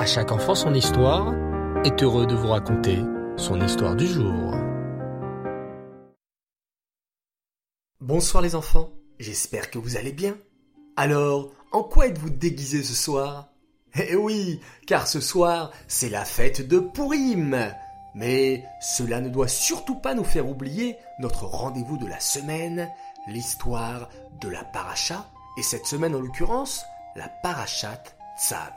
À chaque enfant son histoire est heureux de vous raconter son histoire du jour. Bonsoir les enfants, j'espère que vous allez bien. Alors, en quoi êtes-vous déguisés ce soir? Eh oui, car ce soir, c'est la fête de Pourim. Mais cela ne doit surtout pas nous faire oublier notre rendez-vous de la semaine, l'histoire de la paracha, et cette semaine en l'occurrence, la parachat Tzav.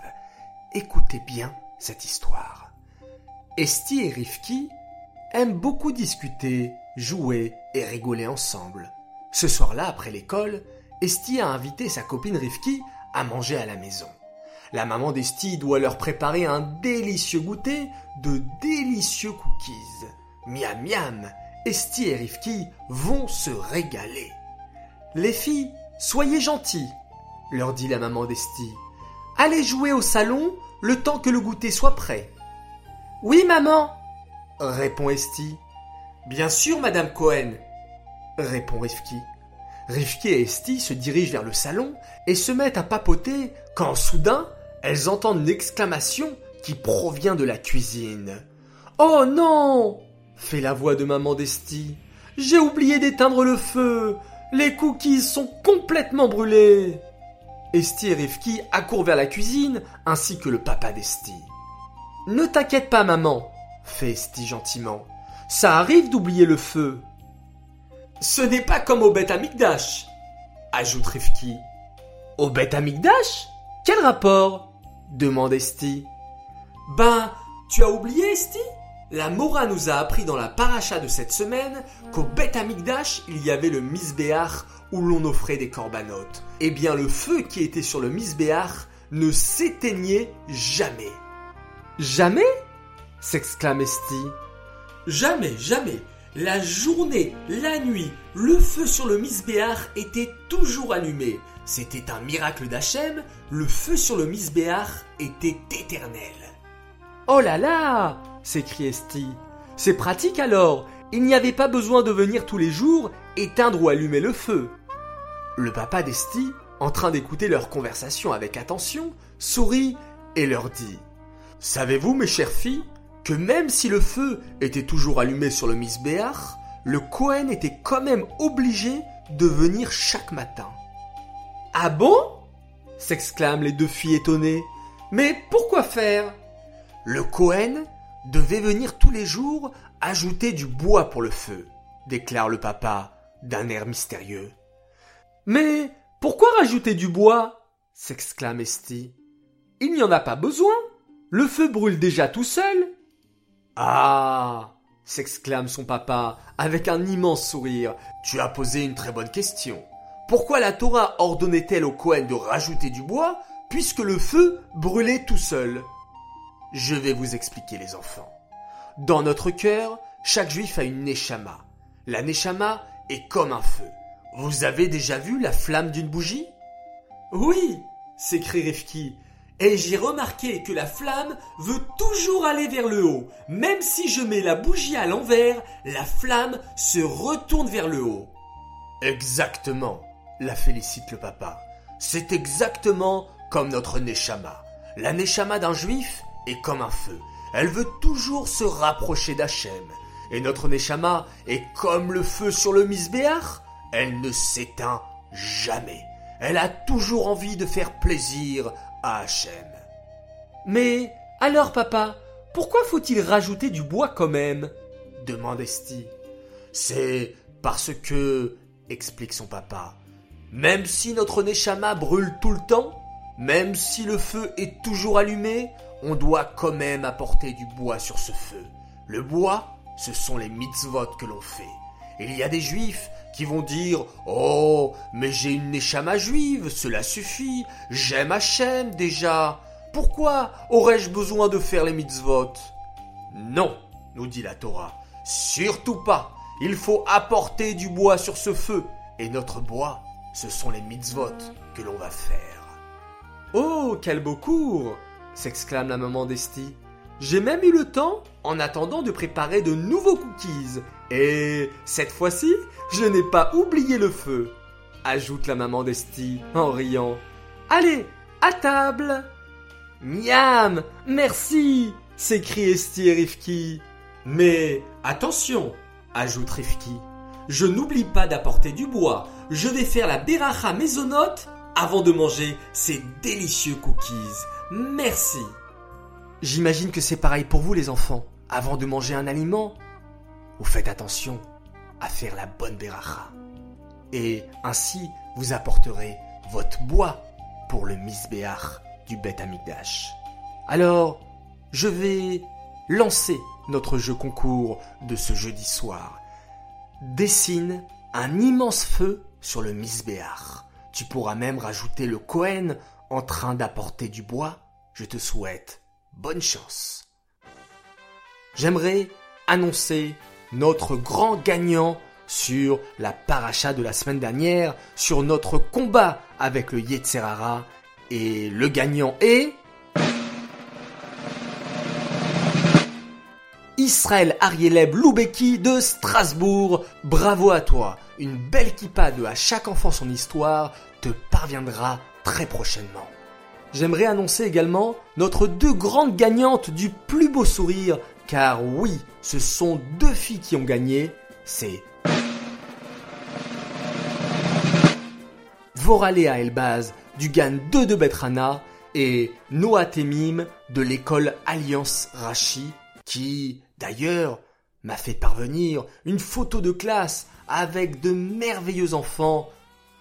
Écoutez bien cette histoire. Esti et Rifki aiment beaucoup discuter, jouer et rigoler ensemble. Ce soir-là, après l'école, Esti a invité sa copine Rifki à manger à la maison. La maman d'Esti doit leur préparer un délicieux goûter de délicieux cookies. Miam miam, Esti et Rifki vont se régaler. Les filles, soyez gentilles, leur dit la maman d'Esti. Allez jouer au salon le temps que le goûter soit prêt. Oui, maman, répond Esti. Bien sûr, madame Cohen, répond Rifki. Rifki et Esti se dirigent vers le salon et se mettent à papoter quand soudain elles entendent une exclamation qui provient de la cuisine. Oh non fait la voix de maman d'Esti. J'ai oublié d'éteindre le feu. Les cookies sont complètement brûlés. Esti et Rifki accourent vers la cuisine ainsi que le papa d'Esti. Ne t'inquiète pas maman, fait Esti gentiment. Ça arrive d'oublier le feu. Ce n'est pas comme au Beth Amikdash, ajoute Rifki. Au Beth Amikdash Quel rapport? demande Esti. Ben, tu as oublié Esti? La Mora nous a appris dans la paracha de cette semaine qu'au Beth Amikdash, il y avait le Misbéach où l'on offrait des corbanotes. Eh bien, le feu qui était sur le Misbéach ne s'éteignait jamais. Jamais? s'exclame Esti. Jamais, jamais. La journée, la nuit, le feu sur le Misbéach était toujours allumé. C'était un miracle d'Hachem, le feu sur le Misbéach était éternel. Oh là là s'écrie Esti. C'est pratique alors Il n'y avait pas besoin de venir tous les jours éteindre ou allumer le feu. Le papa d'Esti, en train d'écouter leur conversation avec attention, sourit et leur dit Savez-vous, mes chères filles, que même si le feu était toujours allumé sur le Misbéach, le Cohen était quand même obligé de venir chaque matin. Ah bon? s'exclament les deux filles étonnées. Mais pourquoi faire? Le Cohen devait venir tous les jours ajouter du bois pour le feu, déclare le papa d'un air mystérieux. Mais pourquoi rajouter du bois? s'exclame Esti. Il n'y en a pas besoin. Le feu brûle déjà tout seul. Ah s'exclame son papa avec un immense sourire. Tu as posé une très bonne question. Pourquoi la Torah ordonnait-elle au Cohen de rajouter du bois puisque le feu brûlait tout seul? Je vais vous expliquer les enfants. Dans notre cœur, chaque juif a une neshama. La neshama est comme un feu. Vous avez déjà vu la flamme d'une bougie? Oui, s'écrie Rifki. Et j'ai remarqué que la flamme veut toujours aller vers le haut. Même si je mets la bougie à l'envers, la flamme se retourne vers le haut. Exactement, la félicite le papa. C'est exactement comme notre Neshama. La Neshama d'un juif est comme un feu. Elle veut toujours se rapprocher d'Hachem. Et notre Neshama est comme le feu sur le Misbéach. Elle ne s'éteint jamais. Elle a toujours envie de faire plaisir à Hachem. Mais alors papa, pourquoi faut-il rajouter du bois quand même? demande Esti. C'est parce que, explique son papa, même si notre Neshama brûle tout le temps, même si le feu est toujours allumé, on doit quand même apporter du bois sur ce feu. Le bois, ce sont les mitzvot que l'on fait. Il y a des juifs qui vont dire Oh, mais j'ai une Neshama juive, cela suffit, j'aime Hachem déjà. Pourquoi aurais-je besoin de faire les mitzvot? Non, nous dit la Torah, surtout pas. Il faut apporter du bois sur ce feu, et notre bois, ce sont les mitzvot que l'on va faire. Oh, quel beau cours s'exclame la maman d'Esti. J'ai même eu le temps, en attendant, de préparer de nouveaux cookies. Et cette fois-ci, je n'ai pas oublié le feu, ajoute la maman d'Esti en riant. Allez, à table Miam Merci s'écrie Esti et Rifki. Mais attention, ajoute Rifki. Je n'oublie pas d'apporter du bois. Je vais faire la beracha maisonnote avant de manger ces délicieux cookies. Merci. J'imagine que c'est pareil pour vous les enfants. Avant de manger un aliment, vous faites attention à faire la bonne beracha. Et ainsi, vous apporterez votre bois pour le misbéach du Beth Amikdash. Alors, je vais lancer notre jeu concours de ce jeudi soir. Dessine un immense feu sur le misbéach. Tu pourras même rajouter le Cohen en train d'apporter du bois. Je te souhaite bonne chance. J'aimerais annoncer notre grand gagnant sur la paracha de la semaine dernière, sur notre combat avec le Yetzerara. Et le gagnant est... Israël Arieleb Loubeki de Strasbourg. Bravo à toi. Une belle kippa de à chaque enfant son histoire te parviendra très prochainement. J'aimerais annoncer également notre deux grandes gagnantes du plus beau sourire, car oui, ce sont deux filles qui ont gagné. C'est Voralea Elbaz du GAN 2 de Betrana et Noah Temim de l'école Alliance Rachi qui, d'ailleurs, m'a fait parvenir une photo de classe avec de merveilleux enfants,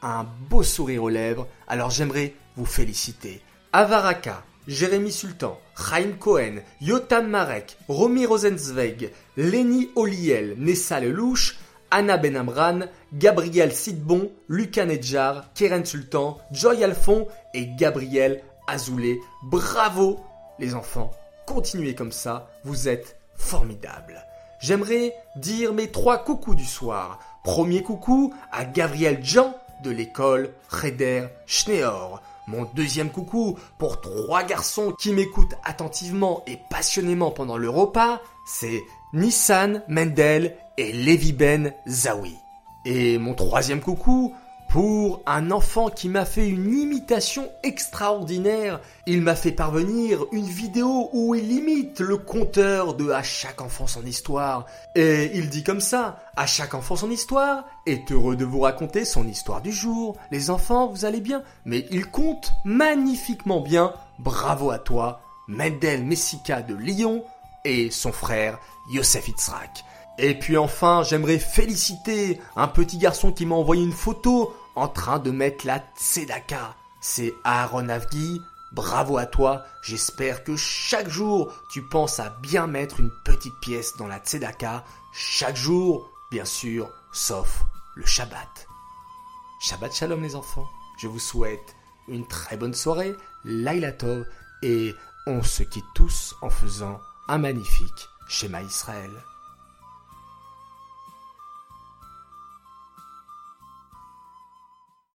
un beau sourire aux lèvres, alors j'aimerais vous féliciter. Avaraka, Jérémy Sultan, Chaim Cohen, Yotam Marek, Romy Rosenzweig, Lenny Oliel, Nessa Lelouch, Anna Benamran, Gabriel Sidbon, Lucas Nedjar, Keren Sultan, Joy Alphon et Gabriel Azoulay. Bravo les enfants, continuez comme ça, vous êtes formidables. J'aimerais dire mes trois coucous du soir. Premier coucou à Gabriel Jean de l'école Reder Schneor. Mon deuxième coucou pour trois garçons qui m'écoutent attentivement et passionnément pendant le repas, c'est Nissan Mendel et Levi Ben Zawi. Et mon troisième coucou pour un enfant qui m'a fait une imitation extraordinaire. Il m'a fait parvenir une vidéo où il imite le conteur de À chaque enfant son histoire. Et il dit comme ça, À chaque enfant son histoire est heureux de vous raconter son histoire du jour. Les enfants, vous allez bien Mais il compte magnifiquement bien. Bravo à toi, Mendel Messika de Lyon et son frère Yosef Itzrak. Et puis enfin, j'aimerais féliciter un petit garçon qui m'a envoyé une photo en train de mettre la tzedaka. C'est Aaron Avgi. Bravo à toi. J'espère que chaque jour, tu penses à bien mettre une petite pièce dans la tzedaka. Chaque jour, bien sûr, sauf le Shabbat. Shabbat Shalom les enfants. Je vous souhaite une très bonne soirée, Laila Tov, et on se quitte tous en faisant un magnifique schéma Israël.